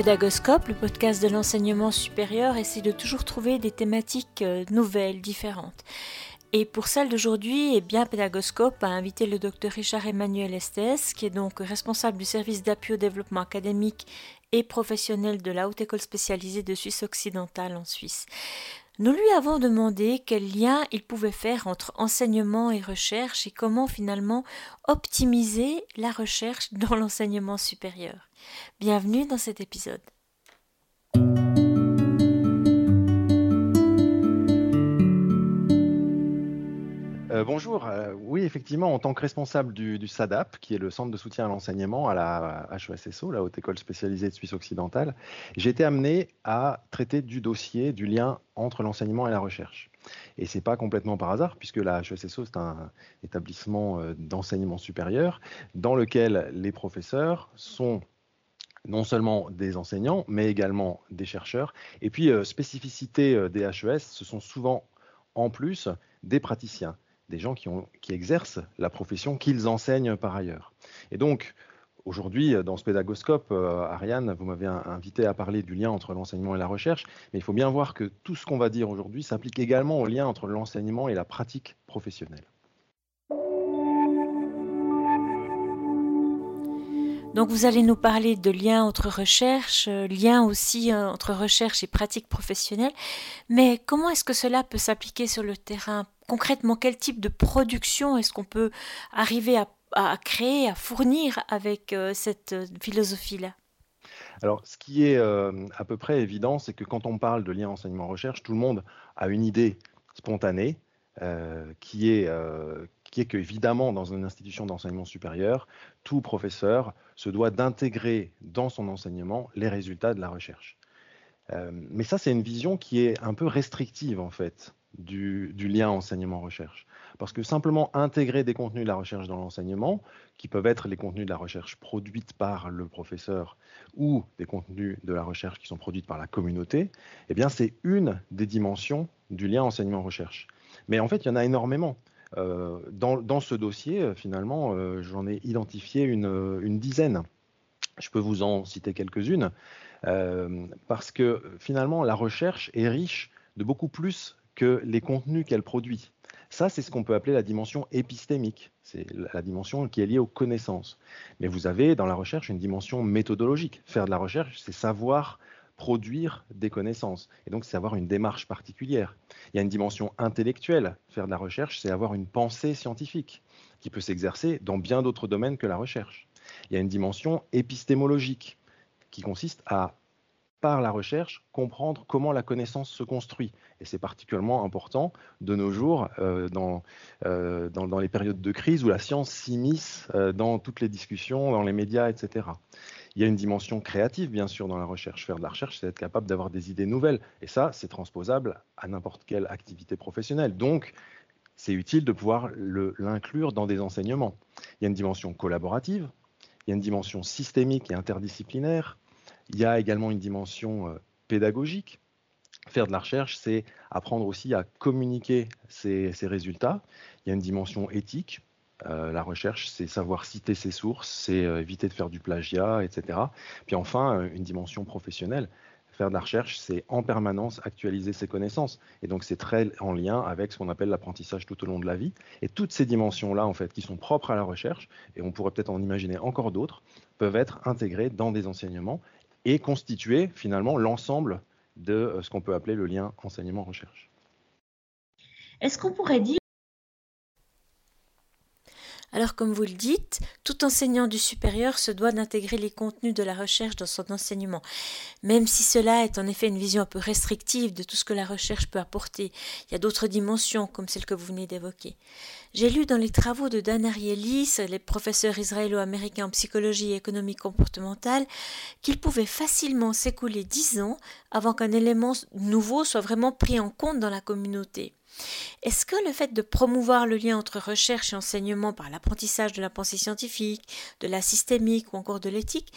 Pédagoscope, le podcast de l'enseignement supérieur, essaie de toujours trouver des thématiques euh, nouvelles, différentes. Et pour celle d'aujourd'hui, eh bien, Pédagoscope a invité le docteur Richard Emmanuel Estes, qui est donc responsable du service d'appui au développement académique et professionnel de la Haute École spécialisée de Suisse occidentale en Suisse. Nous lui avons demandé quel lien il pouvait faire entre enseignement et recherche et comment finalement optimiser la recherche dans l'enseignement supérieur. Bienvenue dans cet épisode. Euh, bonjour. Euh, oui, effectivement, en tant que responsable du, SADAP, qui est le centre de soutien à l'enseignement à la HESSO, la Haute École spécialisée de Suisse occidentale, j'ai été amené à traiter du dossier du lien entre l'enseignement et la recherche. Et ce n'est pas complètement par hasard, puisque la HESSO, c'est un établissement euh, d'enseignement supérieur dans lequel les professeurs sont non seulement des enseignants, mais également des chercheurs. Et puis, spécificité des HES, ce sont souvent en plus des praticiens des gens qui, ont, qui exercent la profession qu'ils enseignent par ailleurs. Et donc, Aujourd'hui, dans ce pédagoscope, euh, Ariane, vous m'avez invité à parler du lien entre l'enseignement et la recherche, mais il faut bien voir que tout ce qu'on va dire aujourd'hui s'applique également au lien entre l'enseignement et la pratique professionnelle. Donc vous allez nous parler de liens entre recherche, euh, liens aussi euh, entre recherche et pratique professionnelle, mais comment est-ce que cela peut s'appliquer sur le terrain Concrètement, quel type de production est-ce qu'on peut arriver à, créer, à fournir avec euh, cette philosophie-là? Alors, ce qui est à peu près évident, c'est que quand on parle de lien enseignement-recherche, tout le monde a une idée spontanée qui est, qui dans une institution d'enseignement supérieur, tout professeur se doit d'intégrer dans son enseignement les résultats de la recherche. Euh, mais ça, c'est une vision qui est un peu restrictive, en fait, du, lien enseignement-recherche. Parce que simplement intégrer des contenus de la recherche dans l'enseignement, qui peuvent être les contenus de la recherche produite par le professeur ou des contenus de la recherche qui sont produits par la communauté, eh bien, c'est une des dimensions du lien enseignement-recherche. Mais en fait, il y en a énormément. Euh, dans, ce dossier, euh, finalement, euh, j'en ai identifié une, dizaine. Je peux vous en citer quelques-unes, parce que finalement, la recherche est riche de beaucoup plus que les contenus qu'elle produit. Ça, c'est ce qu'on peut appeler la dimension épistémique. C'est la dimension qui est liée aux connaissances. Mais vous avez dans la recherche une dimension méthodologique. Faire de la recherche, c'est savoir produire des connaissances. Et donc, c'est avoir une démarche particulière. Il y a une dimension intellectuelle. Faire de la recherche, c'est avoir une pensée scientifique qui peut s'exercer dans bien d'autres domaines que la recherche. Il y a une dimension épistémologique qui consiste à, par la recherche, comprendre comment la connaissance se construit. Et c'est particulièrement important de nos jours euh, dans, euh, dans, les périodes de crise où la science s'immisce euh, dans toutes les discussions, dans les médias, etc. Il y a une dimension créative, bien sûr, dans la recherche. Faire de la recherche, c'est être capable d'avoir des idées nouvelles. Et ça, c'est transposable à n'importe quelle activité professionnelle. Donc, c'est utile de pouvoir l'inclure dans des enseignements. Il y a une dimension collaborative, il y a une dimension systémique et interdisciplinaire, il y a également une dimension euh, pédagogique. Faire de la recherche, c'est apprendre aussi à communiquer ses, résultats. Il y a une dimension éthique, euh, la recherche, c'est savoir citer ses sources, c'est euh, éviter de faire du plagiat, etc. Puis enfin, une dimension professionnelle. Faire de la recherche, c'est en permanence actualiser ses connaissances. Et donc, c'est très en lien avec ce qu'on appelle l'apprentissage tout au long de la vie. Et toutes ces dimensions-là, en fait, qui sont propres à la recherche, et on pourrait peut-être en imaginer encore d'autres, peuvent être intégrées dans des enseignements et constituer finalement l'ensemble de ce qu'on peut appeler le lien enseignement-recherche. Est-ce qu'on pourrait dire alors comme vous le dites, tout enseignant du supérieur se doit d'intégrer les contenus de la recherche dans son enseignement, même si cela est en effet une vision un peu restrictive de tout ce que la recherche peut apporter. Il y a d'autres dimensions comme celle que vous venez d'évoquer. J'ai lu dans les travaux de Dan Arielis, les professeurs israélo-américains en psychologie et économie comportementale, qu'il pouvait facilement s'écouler dix ans avant qu'un élément nouveau soit vraiment pris en compte dans la communauté. Est-ce que le fait de promouvoir le lien entre recherche et enseignement par l'apprentissage de la pensée scientifique, de la systémique ou encore de l'éthique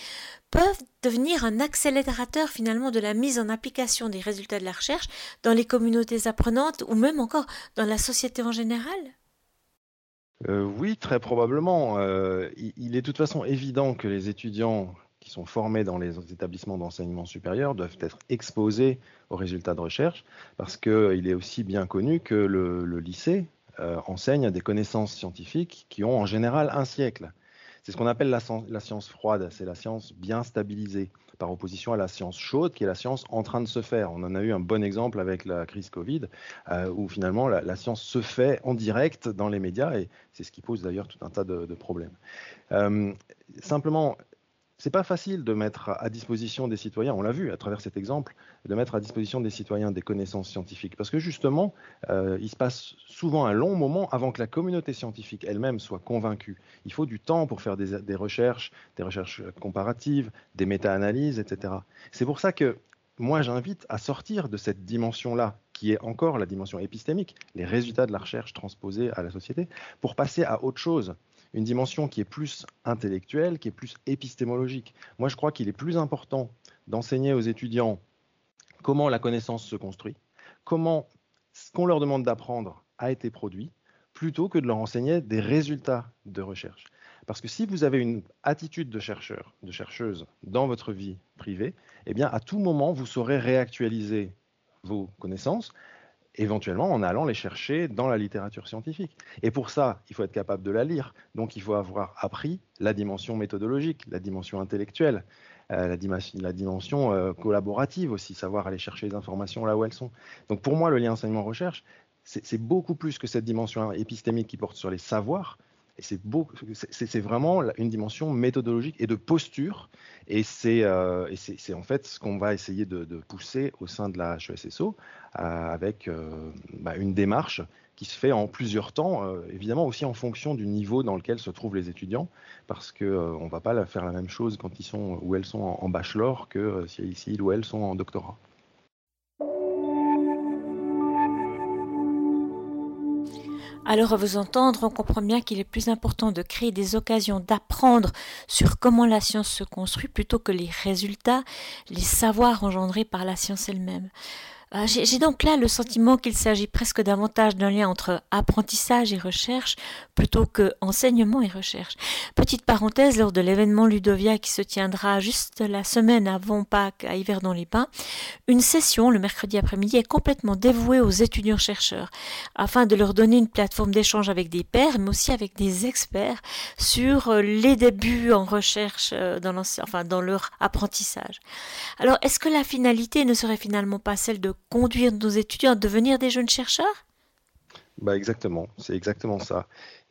peuvent devenir un accélérateur finalement de la mise en application des résultats de la recherche dans les communautés apprenantes ou même encore dans la société en général? Euh, oui, très probablement. Euh, il est de toute façon évident que les étudiants qui sont formés dans les établissements d'enseignement supérieur doivent être exposés aux résultats de recherche, parce qu'il est aussi bien connu que le, lycée euh, enseigne des connaissances scientifiques qui ont en général un siècle. C'est ce qu'on appelle la, science froide, c'est la science bien stabilisée, par opposition à la science chaude, qui est la science en train de se faire. On en a eu un bon exemple avec la crise Covid, euh, où finalement la, science se fait en direct dans les médias, et c'est ce qui pose d'ailleurs tout un tas de, problèmes. Euh, simplement, c'est pas facile de mettre à disposition des citoyens, on l'a vu à travers cet exemple, de mettre à disposition des citoyens des connaissances scientifiques, parce que justement, euh, il se passe souvent un long moment avant que la communauté scientifique elle-même soit convaincue. Il faut du temps pour faire des, des recherches, des recherches comparatives, des méta-analyses, etc. C'est pour ça que moi j'invite à sortir de cette dimension-là, qui est encore la dimension épistémique, les résultats de la recherche transposés à la société, pour passer à autre chose une dimension qui est plus intellectuelle, qui est plus épistémologique. Moi, je crois qu'il est plus important d'enseigner aux étudiants comment la connaissance se construit, comment ce qu'on leur demande d'apprendre a été produit, plutôt que de leur enseigner des résultats de recherche. Parce que si vous avez une attitude de chercheur, de chercheuse dans votre vie privée, eh bien, à tout moment, vous saurez réactualiser vos connaissances, éventuellement en allant les chercher dans la littérature scientifique. Et pour ça, il faut être capable de la lire. Donc il faut avoir appris la dimension méthodologique, la dimension intellectuelle, euh, la, dimension, euh, collaborative aussi, savoir aller chercher les informations là où elles sont. Donc pour moi, le lien enseignement-recherche, c'est beaucoup plus que cette dimension épistémique qui porte sur les savoirs, c'est vraiment une dimension méthodologique et de posture. Et c'est euh, en fait ce qu'on va essayer de, pousser au sein de la HESSO euh, avec euh, bah, une démarche qui se fait en plusieurs temps, évidemment aussi en fonction du niveau dans lequel se trouvent les étudiants, parce qu'on ne va pas faire la même chose quand ils sont ou elles sont en, en bachelor que si ils ou elles sont en doctorat. Alors à vous entendre, on comprend bien qu'il est plus important de créer des occasions d'apprendre sur comment la science se construit plutôt que les résultats, les savoirs engendrés par la science elle-même. Euh, j'ai donc là le sentiment qu'il s'agit presque davantage d'un lien entre apprentissage et recherche plutôt que enseignement et recherche. Petite parenthèse, lors de l'événement Ludovia qui se tiendra juste la semaine avant Pâques à Yverdon-les-Pins, une session le mercredi après-midi est complètement dévouée aux étudiants-chercheurs afin de leur donner une plateforme d'échange avec des pairs mais aussi avec des experts sur euh, les débuts en recherche euh, dans, dans leur apprentissage. Alors, est-ce que la finalité ne serait finalement pas celle de conduire nos étudiants à devenir des jeunes chercheurs? Bah Exactement, c'est exactement ça.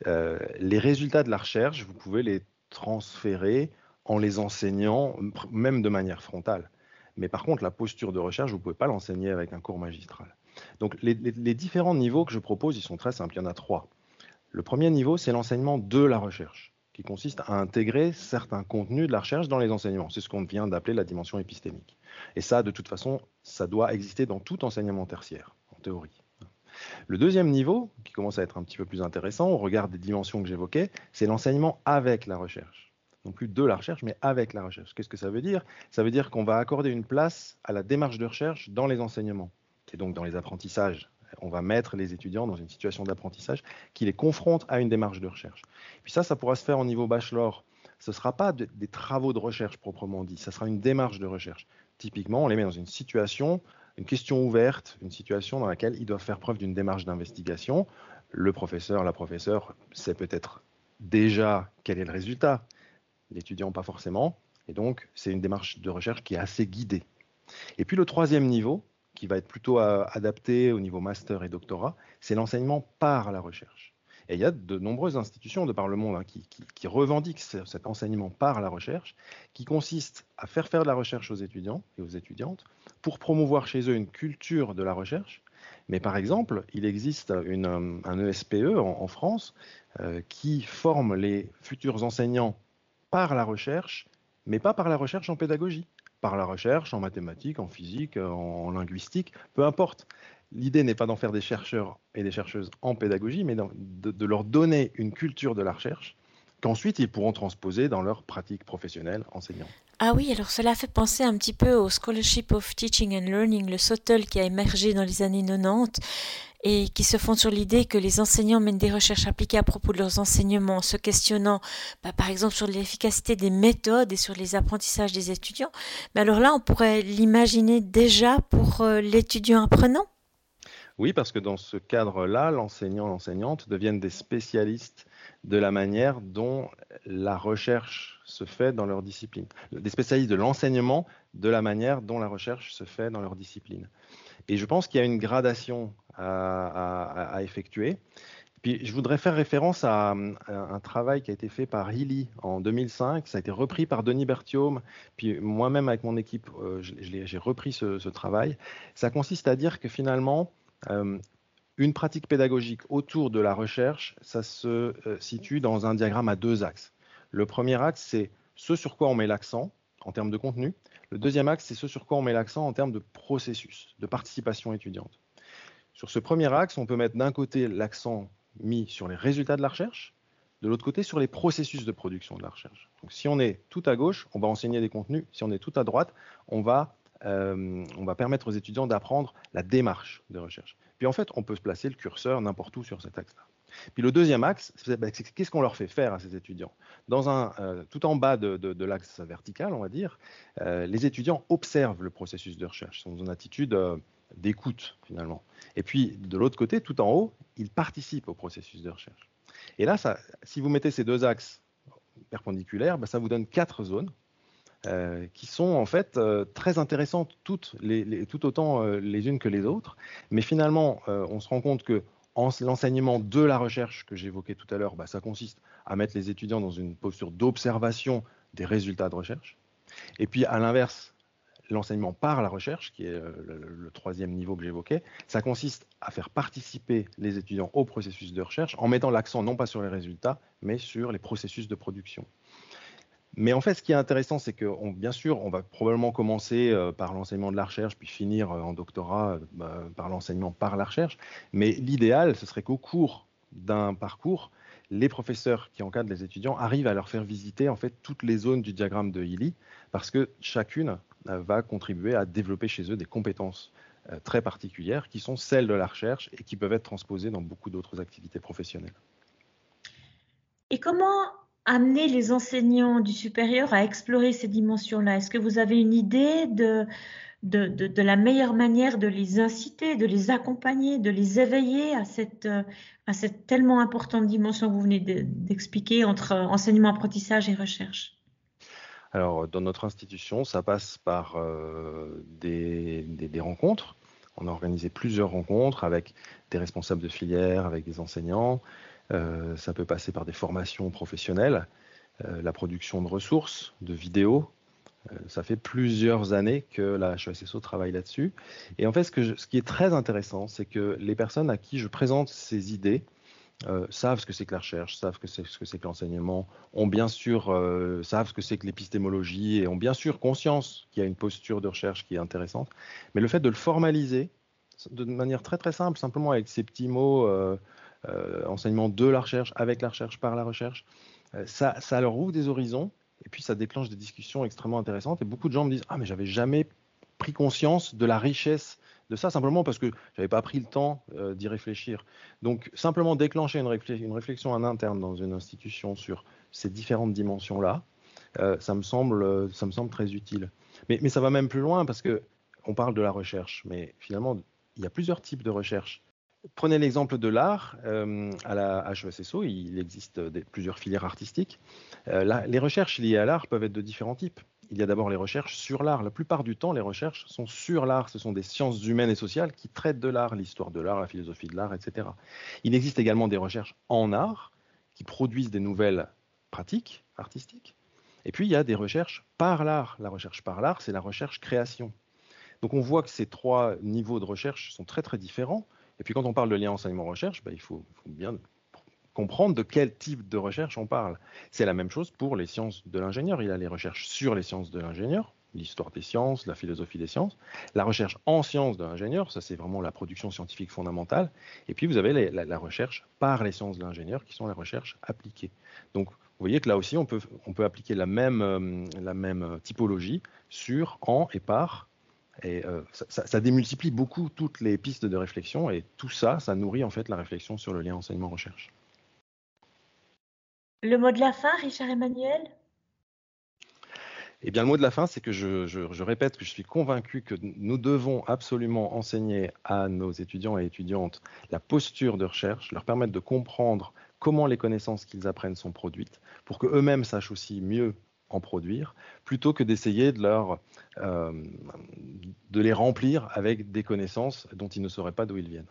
Euh, les résultats de la recherche, vous pouvez les transférer en les enseignant, même de manière frontale. Mais par contre, la posture de recherche, vous ne pouvez pas l'enseigner avec un cours magistral. Donc les, les, différents niveaux que je propose, ils sont très simples, il y en a trois. Le premier niveau, c'est l'enseignement de la recherche, qui consiste à intégrer certains contenus de la recherche dans les enseignements. C'est ce qu'on vient d'appeler la dimension épistémique. Et ça, de toute façon, ça doit exister dans tout enseignement tertiaire, en théorie. Le deuxième niveau, qui commence à être un petit peu plus intéressant au regard des dimensions que j'évoquais, c'est l'enseignement avec la recherche. Non plus de la recherche, mais avec la recherche. Qu'est-ce que ça veut dire? Ça veut dire qu'on va accorder une place à la démarche de recherche dans les enseignements, et donc dans les apprentissages. On va mettre les étudiants dans une situation d'apprentissage qui les confronte à une démarche de recherche. Puis ça, ça pourra se faire au niveau bachelor. Ce ne sera pas des travaux de recherche proprement dit, ça sera une démarche de recherche. Typiquement, on les met dans une situation, une question ouverte, une situation dans laquelle ils doivent faire preuve d'une démarche d'investigation. Le professeur, la professeure sait peut-être déjà quel est le résultat, l'étudiant pas forcément, et donc c'est une démarche de recherche qui est assez guidée. Et puis le troisième niveau, qui va être plutôt euh, adapté au niveau master et doctorat, c'est l'enseignement par la recherche. Et il y a de nombreuses institutions de par le monde hein, qui, revendiquent cet enseignement par la recherche, qui consiste à faire faire de la recherche aux étudiants et aux étudiantes pour promouvoir chez eux une culture de la recherche. Mais par exemple, il existe un ESPE e en, France euh, qui forme les futurs enseignants par la recherche, mais pas par la recherche en pédagogie, par la recherche en mathématiques, en physique, en linguistique, peu importe. L'idée n'est pas d'en faire des chercheurs et des chercheuses en pédagogie, mais de, leur donner une culture de la recherche qu'ensuite ils pourront transposer dans leur pratique professionnelle enseignante. Ah oui, alors cela fait penser un petit peu au Scholarship of Teaching and Learning, le SOTL qui a émergé dans les années 90 et qui se fondent sur l'idée que les enseignants mènent des recherches appliquées à propos de leurs enseignements, se questionnant bah, par exemple sur l'efficacité des méthodes et sur les apprentissages des étudiants. Mais alors là, on pourrait l'imaginer déjà pour euh, l'étudiant apprenant? Oui, parce que dans ce cadre-là, l'enseignant, l'enseignante deviennent des spécialistes de la manière dont la recherche se fait dans leur discipline. Des spécialistes de l'enseignement de la manière dont la recherche se fait dans leur discipline. Et je pense qu'il y a une gradation à, effectuer. Puis je voudrais faire référence à, un travail qui a été fait par Healy en 2005. Ça a été repris par Denis Berthiaume. Puis moi-même, avec mon équipe, euh, j'ai repris ce, travail. Ça consiste à dire que finalement, euh, une pratique pédagogique autour de la recherche, ça se euh, situe dans un diagramme à deux axes. Le premier axe, c'est ce sur quoi on met l'accent en termes de contenu. Le deuxième axe, c'est ce sur quoi on met l'accent en termes de processus, de participation étudiante. Sur ce premier axe, on peut mettre d'un côté l'accent mis sur les résultats de la recherche, de l'autre côté sur les processus de production de la recherche. Donc, si on est tout à gauche, on va enseigner des contenus. Si on est tout à droite, on va, euh, on va permettre aux étudiants d'apprendre la démarche de recherche. Puis en fait, on peut se placer le curseur n'importe où sur cet axe-là. Puis le deuxième axe, c'est bah, qu'est-ce qu'on leur fait faire à ces étudiants? Dans un, euh, Tout en bas de, l'axe vertical, on va dire, euh, les étudiants observent le processus de recherche, sont dans une attitude d'écoute finalement. Et puis de l'autre côté, tout en haut, ils participent au processus de recherche. Et là, si vous mettez ces deux axes perpendiculaires, bah, ça vous donne quatre zones euh, qui sont en fait euh, très intéressantes toutes tout autant euh, les unes que les autres. Mais finalement, on se rend compte que l'enseignement de la recherche que j'évoquais tout à l'heure, bah, ça consiste à mettre les étudiants dans une posture d'observation des résultats de recherche. Et puis à l'inverse, l'enseignement par la recherche, qui est le, le troisième niveau que j'évoquais, ça consiste à faire participer les étudiants au processus de recherche en mettant l'accent non pas sur les résultats, mais sur les processus de production. Mais en fait, ce qui est intéressant, c'est que, bien sûr, on va probablement commencer euh, par l'enseignement de la recherche, puis finir euh, en doctorat euh, bah, par l'enseignement par la recherche. Mais l'idéal, ce serait qu'au cours d'un parcours, les professeurs qui encadrent les étudiants arrivent à leur faire visiter en fait toutes les zones du diagramme de Healy, parce que chacune va contribuer à développer chez eux des compétences très particulières qui sont celles de la recherche et qui peuvent être transposées dans beaucoup d'autres activités professionnelles. Et comment amener les enseignants du supérieur à explorer ces dimensions-là? Est-ce que vous avez une idée de, de, la meilleure manière de les inciter, de les accompagner, de les éveiller à cette, à cette tellement importante dimension que vous venez d'expliquer entre enseignement, apprentissage et recherche? Alors, dans notre institution, ça passe par euh, des, rencontres. On a organisé plusieurs rencontres avec des responsables de filière, avec des enseignants, euh, ça peut passer par des formations professionnelles, euh, la production de ressources, de vidéos. Euh, ça fait plusieurs années que la HESSO travaille là-dessus. Et en fait, ce, qui est très intéressant, c'est que les personnes à qui je présente ces idées, savent ce que c'est que la recherche, savent ce que c'est que l'enseignement, ont bien sûr savent ce que c'est que l'épistémologie et ont bien sûr conscience qu'il y a une posture de recherche qui est intéressante. Mais le fait de le formaliser de manière très très simple, simplement avec ces petits mots euh, enseignement de la recherche, avec la recherche, par la recherche. Euh, ça, ça leur ouvre des horizons et puis ça déclenche des discussions extrêmement intéressantes. Et beaucoup de gens me disent Ah, mais j'avais jamais pris conscience de la richesse de ça, simplement parce que j'avais pas pris le temps euh, d'y réfléchir. Donc, simplement déclencher une, réflexion en interne dans une institution sur ces différentes dimensions-là, ça, me semble, ça me semble très utile. Mais, ça va même plus loin parce que on parle de la recherche, mais finalement, il y a plusieurs types de recherche. Prenez l'exemple de l'art. Euh, à la HESSO, il existe plusieurs filières artistiques. Euh, les recherches liées à l'art peuvent être de différents types. Il y a d'abord les recherches sur l'art. La plupart du temps, les recherches sont sur l'art. Ce sont des sciences humaines et sociales qui traitent de l'art, l'histoire de l'art, la philosophie de l'art, etc. Il existe également des recherches en art qui produisent des nouvelles pratiques artistiques. Et puis, il y a des recherches par l'art. La recherche par l'art, c'est la recherche création. Donc, on voit que ces trois niveaux de recherche sont très, très différents. Et puis quand on parle de lien enseignement-recherche, bah, il faut, bien comprendre de quel type de recherche on parle. C'est la même chose pour les sciences de l'ingénieur. Il y a les recherches sur les sciences de l'ingénieur, l'histoire des sciences, la philosophie des sciences. La recherche en sciences de l'ingénieur, ça c'est vraiment la production scientifique fondamentale. Et puis vous avez la, recherche par les sciences de l'ingénieur, qui sont les recherches appliquées. Donc vous voyez que là aussi, on peut, on peut appliquer la même, euh, la même typologie sur, en et par Et euh, ça, démultiplie beaucoup toutes les pistes de réflexion et tout ça, ça nourrit en fait la réflexion sur le lien enseignement-recherche. Le mot de la fin, Richard Emmanuel? Eh bien, le mot de la fin, c'est que je, répète que je suis convaincu que nous devons absolument enseigner à nos étudiants et étudiantes la posture de recherche, leur permettre de comprendre comment les connaissances qu'ils apprennent sont produites, pour qu'eux-mêmes sachent aussi mieux en produire, plutôt que d'essayer de, euh, de les remplir avec des connaissances dont ils ne sauraient pas d'où ils viennent.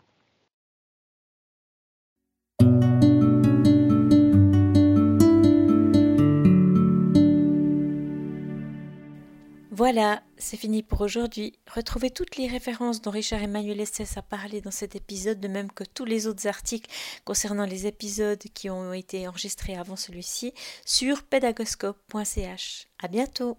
Voilà, c'est fini pour aujourd'hui. Retrouvez toutes les références dont Richard Emmanuel Estes a parlé dans cet épisode, de même que tous les autres articles concernant les épisodes qui ont été enregistrés avant celui-ci, sur pédagoscope.ch. À bientôt!